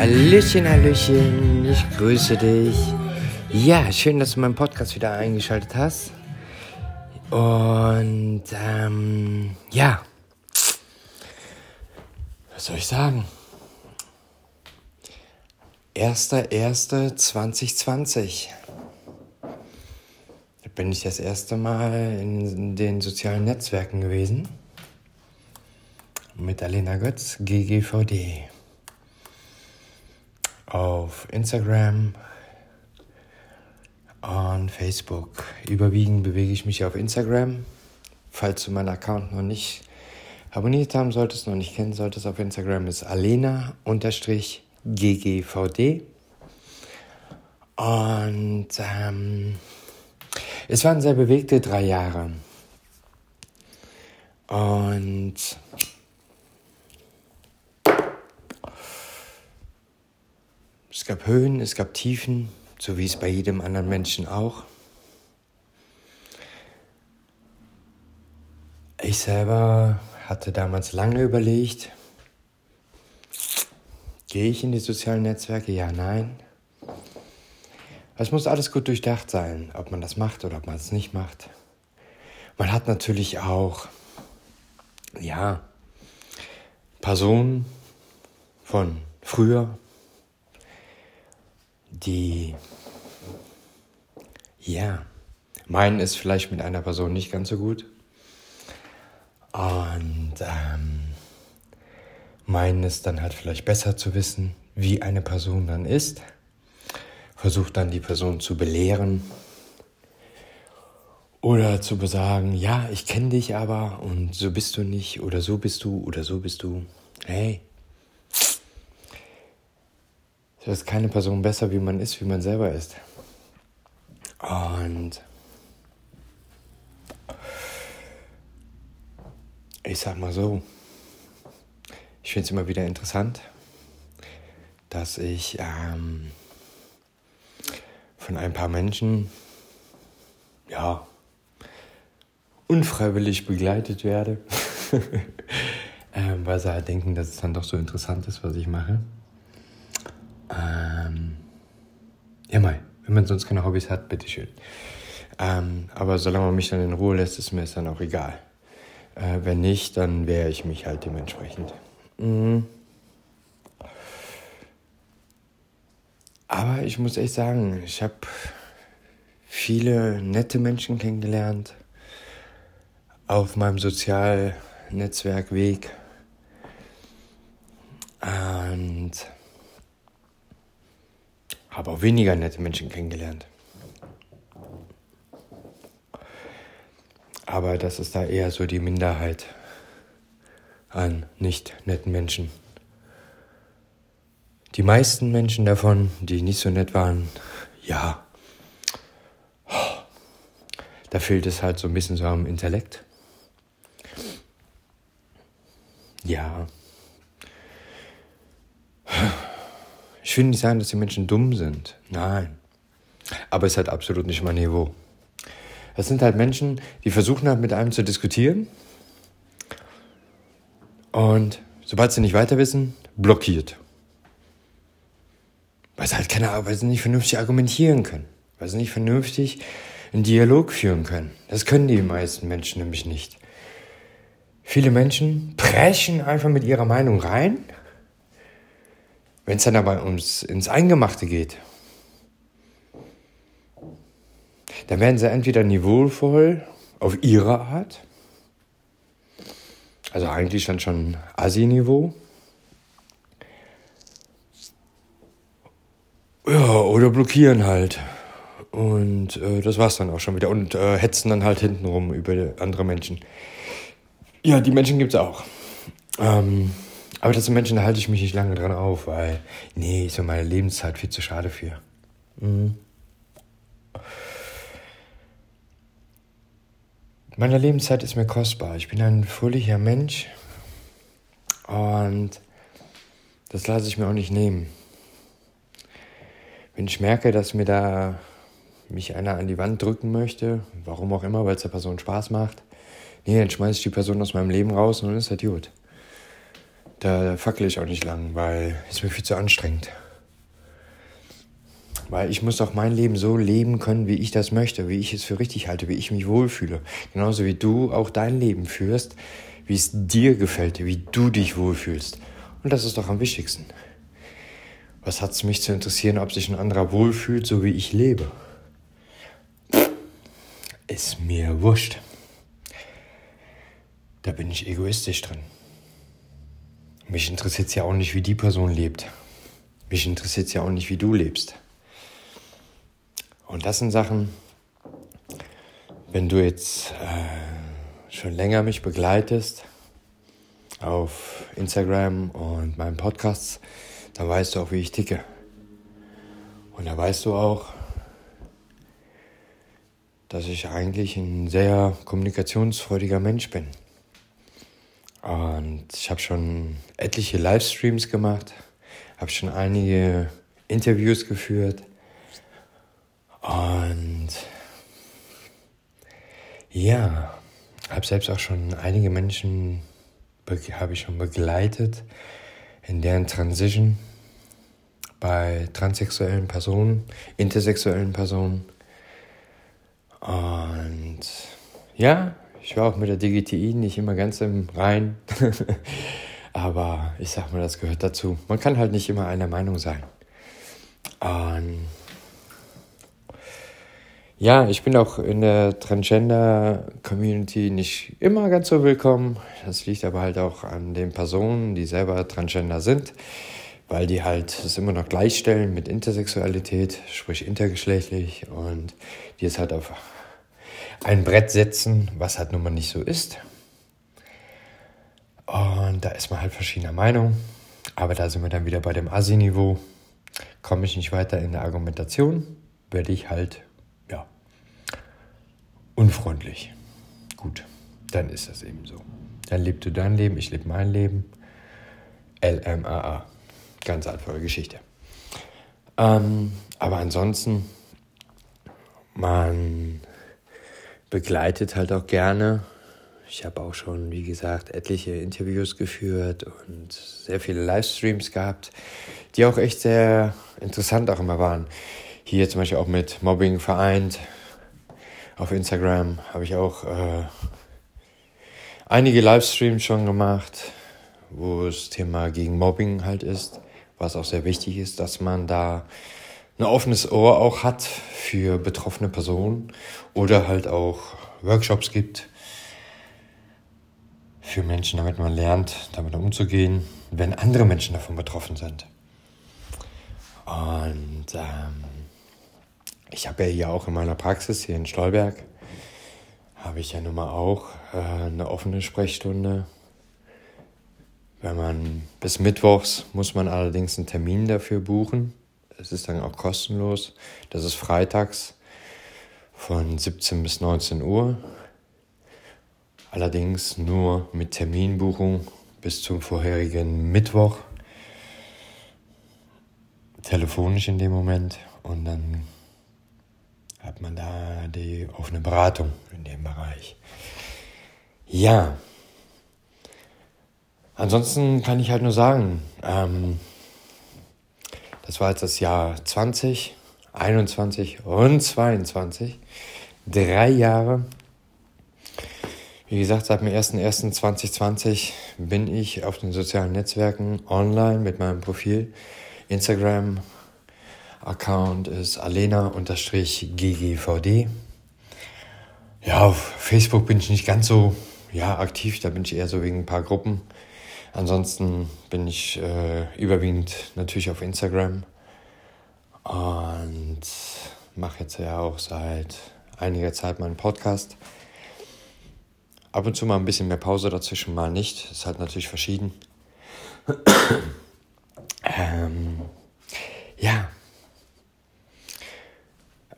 Hallöchen, Hallöchen, ich grüße dich. Ja, schön, dass du meinen Podcast wieder eingeschaltet hast. Und ähm, ja, was soll ich sagen? 1.1.2020. Da bin ich das erste Mal in den sozialen Netzwerken gewesen. Mit Alena Götz, GGVD. Auf Instagram und Facebook. Überwiegend bewege ich mich auf Instagram. Falls du meinen Account noch nicht abonniert haben solltest, noch nicht kennen solltest, auf Instagram ist alena-ggvd. Und ähm, es waren sehr bewegte drei Jahre. Und es gab Höhen, es gab Tiefen, so wie es bei jedem anderen Menschen auch. Ich selber hatte damals lange überlegt, gehe ich in die sozialen Netzwerke? Ja, nein. Es muss alles gut durchdacht sein, ob man das macht oder ob man es nicht macht. Man hat natürlich auch, ja, Personen von früher, die, ja, meinen es vielleicht mit einer Person nicht ganz so gut und ähm, meinen es dann halt vielleicht besser zu wissen, wie eine Person dann ist, versucht dann die Person zu belehren oder zu besagen, ja, ich kenne dich aber und so bist du nicht oder so bist du oder so bist du. Hey, es ist keine Person besser, wie man ist, wie man selber ist. Und ich sag mal so, ich finde es immer wieder interessant, dass ich ähm, von ein paar Menschen, ja, unfreiwillig begleitet werde, ähm, weil sie halt denken, dass es dann doch so interessant ist, was ich mache. Ähm, ja, mal, wenn man sonst keine Hobbys hat, bitteschön. Ähm, aber solange man mich dann in Ruhe lässt, ist mir es dann auch egal. Äh, wenn nicht, dann wehre ich mich halt dementsprechend. Mhm. Aber ich muss echt sagen, ich habe viele nette Menschen kennengelernt auf meinem Sozialnetzwerkweg. Und habe auch weniger nette Menschen kennengelernt. Aber das ist da eher so die Minderheit an nicht netten Menschen. Die meisten Menschen davon, die nicht so nett waren, ja, da fehlt es halt so ein bisschen so am Intellekt. Ja. Ich will nicht sagen, dass die Menschen dumm sind. Nein. Aber es hat absolut nicht mein Niveau. Das sind halt Menschen, die versuchen halt mit einem zu diskutieren. Und sobald sie nicht weiter wissen, blockiert. Weil sie halt keine, weil sie nicht vernünftig argumentieren können. Weil sie nicht vernünftig einen Dialog führen können. Das können die meisten Menschen nämlich nicht. Viele Menschen preschen einfach mit ihrer Meinung rein. Wenn es dann aber ums, ins Eingemachte geht, dann werden sie entweder niveauvoll auf ihre Art, also eigentlich dann schon Assi-Niveau, ja, oder blockieren halt. Und äh, das war's dann auch schon wieder. Und äh, hetzen dann halt hintenrum über andere Menschen. Ja, die Menschen gibt's auch. Ähm, aber das sind Menschen, da halte ich mich nicht lange dran auf, weil, nee, ist ja meine Lebenszeit viel zu schade für. Mhm. Meine Lebenszeit ist mir kostbar. Ich bin ein fröhlicher Mensch Und das lasse ich mir auch nicht nehmen. Wenn ich merke, dass mir da mich einer an die Wand drücken möchte, warum auch immer, weil es der Person Spaß macht, nee, dann schmeiße ich die Person aus meinem Leben raus und dann ist das gut. Da fackel ich auch nicht lang, weil es mir viel zu anstrengend. Weil ich muss auch mein Leben so leben können, wie ich das möchte, wie ich es für richtig halte, wie ich mich wohlfühle. Genauso wie du auch dein Leben führst, wie es dir gefällt, wie du dich wohlfühlst. Und das ist doch am wichtigsten. Was hat es mich zu interessieren, ob sich ein anderer wohlfühlt, so wie ich lebe? Ist mir wurscht. Da bin ich egoistisch drin. Mich interessiert es ja auch nicht, wie die Person lebt. Mich interessiert es ja auch nicht, wie du lebst. Und das sind Sachen, wenn du jetzt äh, schon länger mich begleitest auf Instagram und meinen Podcasts, dann weißt du auch, wie ich ticke. Und da weißt du auch, dass ich eigentlich ein sehr kommunikationsfreudiger Mensch bin. Und ich habe schon etliche Livestreams gemacht, habe schon einige Interviews geführt und ja, habe selbst auch schon einige Menschen habe ich schon begleitet in deren Transition bei transsexuellen Personen, intersexuellen Personen. Und ja, ich war auch mit der DGTI nicht immer ganz im Rein. Aber ich sag mal, das gehört dazu. Man kann halt nicht immer einer Meinung sein. Und ja, ich bin auch in der Transgender-Community nicht immer ganz so willkommen. Das liegt aber halt auch an den Personen, die selber Transgender sind, weil die halt es immer noch gleichstellen mit Intersexualität, sprich intergeschlechtlich und die es halt auf ein Brett setzen, was halt nun mal nicht so ist. Und da ist man halt verschiedener Meinung. Aber da sind wir dann wieder bei dem Asi-Niveau. Komme ich nicht weiter in der Argumentation, werde ich halt unfreundlich. Gut, dann ist das eben so. Dann lebst du dein Leben, ich lebe mein Leben. LMAA. Ganz einfache Geschichte. Ähm, aber ansonsten, man begleitet halt auch gerne. Ich habe auch schon, wie gesagt, etliche Interviews geführt und sehr viele Livestreams gehabt, die auch echt sehr interessant auch immer waren. Hier zum Beispiel auch mit Mobbing vereint, auf Instagram habe ich auch äh, einige Livestreams schon gemacht, wo das Thema gegen Mobbing halt ist, was auch sehr wichtig ist, dass man da ein offenes Ohr auch hat für betroffene Personen oder halt auch Workshops gibt für Menschen, damit man lernt, damit umzugehen, wenn andere Menschen davon betroffen sind. Und ähm, ich habe ja hier auch in meiner Praxis hier in Stolberg, habe ich ja nun mal auch äh, eine offene Sprechstunde. Wenn man bis Mittwochs muss man allerdings einen Termin dafür buchen. Es ist dann auch kostenlos. Das ist freitags von 17 bis 19 Uhr. Allerdings nur mit Terminbuchung bis zum vorherigen Mittwoch. Telefonisch in dem Moment. Und dann man da die offene Beratung in dem Bereich. Ja. Ansonsten kann ich halt nur sagen, ähm, das war jetzt das Jahr 20, 21 und 22. Drei Jahre. Wie gesagt, seit dem 01.01.2020 bin ich auf den sozialen Netzwerken online mit meinem Profil. Instagram, Account ist alena-ggvd. Ja, auf Facebook bin ich nicht ganz so ja, aktiv, da bin ich eher so wegen ein paar Gruppen. Ansonsten bin ich äh, überwiegend natürlich auf Instagram und mache jetzt ja auch seit einiger Zeit meinen Podcast. Ab und zu mal ein bisschen mehr Pause dazwischen, mal nicht. Ist halt natürlich verschieden. ähm, ja,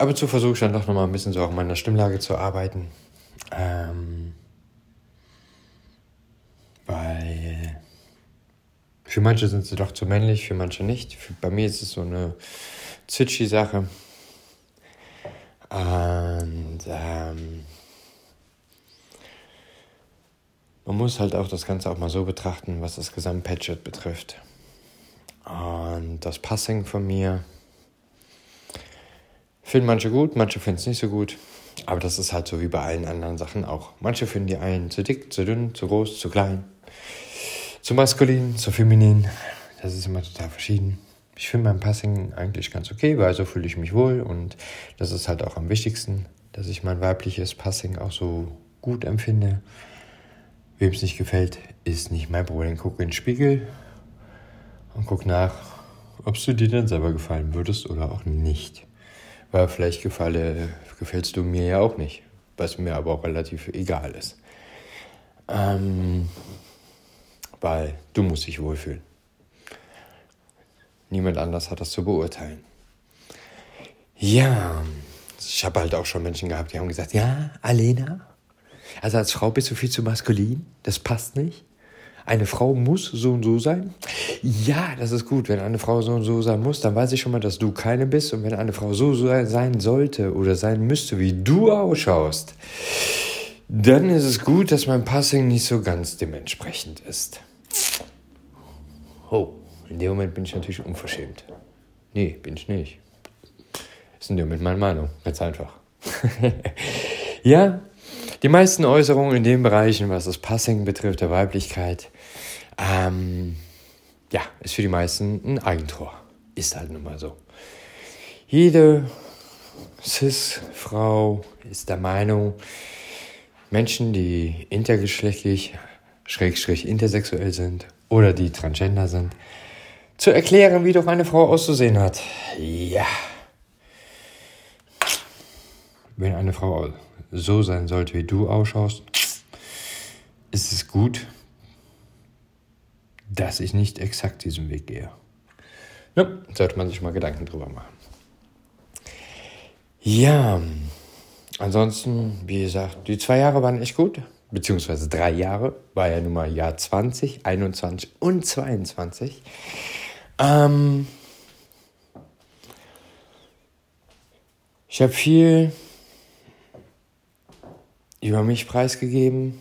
Ab und zu versuche ich dann doch nochmal ein bisschen so auch meiner Stimmlage zu arbeiten. Ähm, weil Für manche sind sie doch zu männlich, für manche nicht. Für, bei mir ist es so eine Zitschi-Sache. Und ähm, man muss halt auch das Ganze auch mal so betrachten, was das Gesamtpatchet betrifft. Und das Passing von mir finden manche gut, manche finden es nicht so gut. Aber das ist halt so wie bei allen anderen Sachen auch. Manche finden die einen zu dick, zu dünn, zu groß, zu klein, zu maskulin, zu feminin. Das ist immer total verschieden. Ich finde mein Passing eigentlich ganz okay, weil so fühle ich mich wohl und das ist halt auch am wichtigsten, dass ich mein weibliches Passing auch so gut empfinde. Wem es nicht gefällt, ist nicht mein Problem. Guck in den Spiegel und guck nach, ob du dir dann selber gefallen würdest oder auch nicht. Weil vielleicht gefalle, gefällst du mir ja auch nicht, was mir aber auch relativ egal ist. Ähm, weil du musst dich wohlfühlen. Niemand anders hat das zu beurteilen. Ja, ich habe halt auch schon Menschen gehabt, die haben gesagt, ja, Alena, also als Frau bist du viel zu maskulin, das passt nicht eine Frau muss so und so sein. Ja, das ist gut. Wenn eine Frau so und so sein muss, dann weiß ich schon mal, dass du keine bist. Und wenn eine Frau so sein sollte oder sein müsste, wie du ausschaust, dann ist es gut, dass mein Passing nicht so ganz dementsprechend ist. Oh, in dem Moment bin ich natürlich unverschämt. Nee, bin ich nicht. Das ist in dem Moment meine Meinung. Ganz einfach. ja, die meisten Äußerungen in den Bereichen, was das Passing betrifft, der Weiblichkeit, ähm, ja, ist für die meisten ein Eigentor. Ist halt nun mal so. Jede Cis-Frau ist der Meinung, Menschen, die intergeschlechtlich, schrägstrich intersexuell sind oder die transgender sind, zu erklären, wie doch eine Frau auszusehen hat. Ja. Wenn eine Frau so sein sollte, wie du ausschaust, ist es gut, dass ich nicht exakt diesen Weg gehe. Ja, sollte man sich mal Gedanken drüber machen. Ja, ansonsten, wie gesagt, die zwei Jahre waren echt gut, beziehungsweise drei Jahre, war ja nun mal Jahr 20, 21 und 22. Ähm, ich habe viel über mich preisgegeben,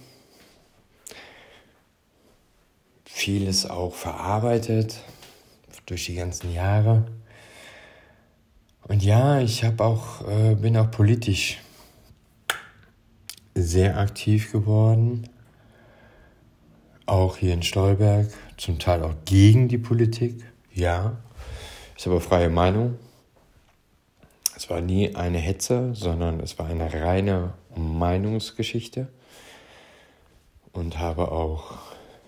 vieles auch verarbeitet durch die ganzen Jahre. Und ja, ich habe auch äh, bin auch politisch sehr aktiv geworden, auch hier in Stolberg, zum Teil auch gegen die Politik. Ja, ist aber freie Meinung. Es war nie eine Hetze, sondern es war eine reine Meinungsgeschichte und habe auch,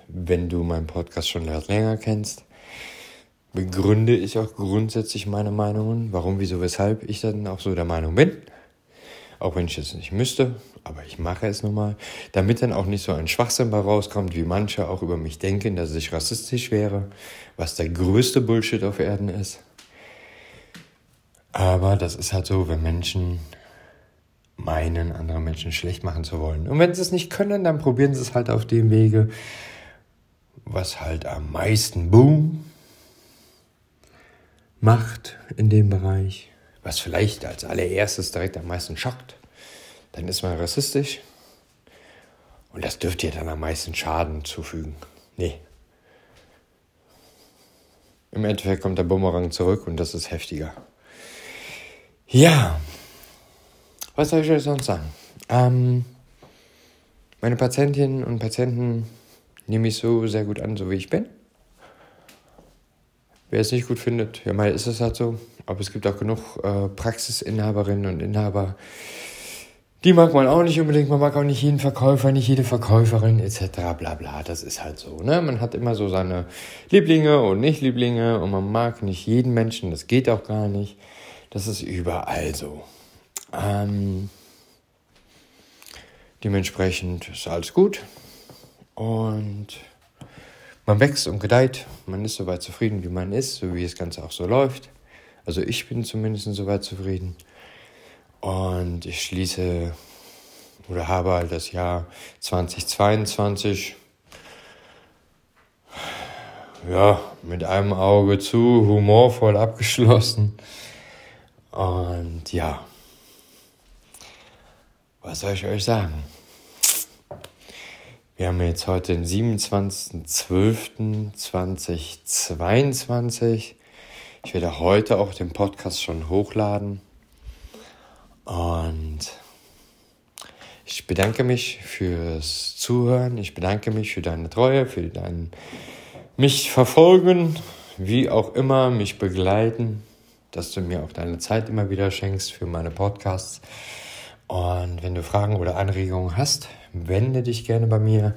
wenn du meinen Podcast schon länger kennst, begründe ich auch grundsätzlich meine Meinungen, warum, wieso, weshalb ich dann auch so der Meinung bin. Auch wenn ich es nicht müsste, aber ich mache es nun mal, damit dann auch nicht so ein Schwachsinn bei rauskommt, wie manche auch über mich denken, dass ich rassistisch wäre, was der größte Bullshit auf Erden ist. Aber das ist halt so, wenn Menschen meinen, andere Menschen schlecht machen zu wollen. Und wenn sie es nicht können, dann probieren sie es halt auf dem Wege, was halt am meisten Boom macht in dem Bereich, was vielleicht als allererstes direkt am meisten schockt. Dann ist man rassistisch und das dürfte dir dann am meisten Schaden zufügen. Nee. Im Endeffekt kommt der Bumerang zurück und das ist heftiger. Ja, was soll ich euch sonst sagen? Ähm, meine Patientinnen und Patienten nehme ich so sehr gut an, so wie ich bin. Wer es nicht gut findet, ja, mal ist es halt so. Aber es gibt auch genug äh, Praxisinhaberinnen und Inhaber, die mag man auch nicht unbedingt, man mag auch nicht jeden Verkäufer, nicht jede Verkäuferin etc. bla bla. Das ist halt so. Ne? Man hat immer so seine Lieblinge und Nicht-Lieblinge und man mag nicht jeden Menschen, das geht auch gar nicht. Das ist überall so. Ähm, dementsprechend ist alles gut und man wächst und gedeiht. Man ist soweit zufrieden, wie man ist, so wie das Ganze auch so läuft. Also ich bin zumindest soweit zufrieden. Und ich schließe oder habe halt das Jahr 2022 ja, mit einem Auge zu, humorvoll abgeschlossen. Und ja, was soll ich euch sagen? Wir haben jetzt heute den 27.12.2022. Ich werde heute auch den Podcast schon hochladen. Und ich bedanke mich fürs Zuhören. Ich bedanke mich für deine Treue, für dein mich verfolgen, wie auch immer, mich begleiten, dass du mir auch deine Zeit immer wieder schenkst für meine Podcasts. Und wenn du Fragen oder Anregungen hast, wende dich gerne bei mir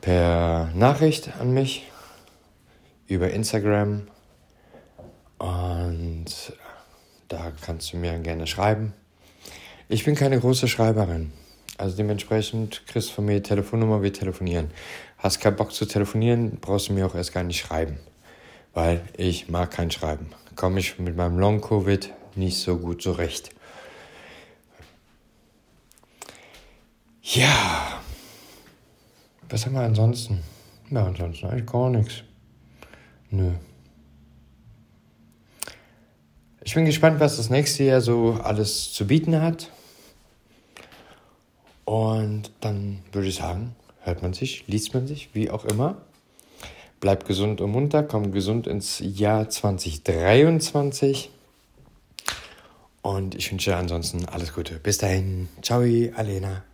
per Nachricht an mich über Instagram. Und da kannst du mir gerne schreiben. Ich bin keine große Schreiberin. Also dementsprechend kriegst du von mir Telefonnummer, wir telefonieren. Hast keinen Bock zu telefonieren, brauchst du mir auch erst gar nicht schreiben. Weil ich mag kein Schreiben. Komme ich mit meinem Long-Covid nicht so gut zurecht. Ja. Was haben wir ansonsten? Ja, ansonsten eigentlich gar nichts. Nö. Ich bin gespannt, was das nächste Jahr so alles zu bieten hat. Und dann würde ich sagen, hört man sich, liest man sich, wie auch immer. Bleibt gesund und munter, kommt gesund ins Jahr 2023. Und ich wünsche ansonsten alles Gute. Bis dahin. Ciao, Alena.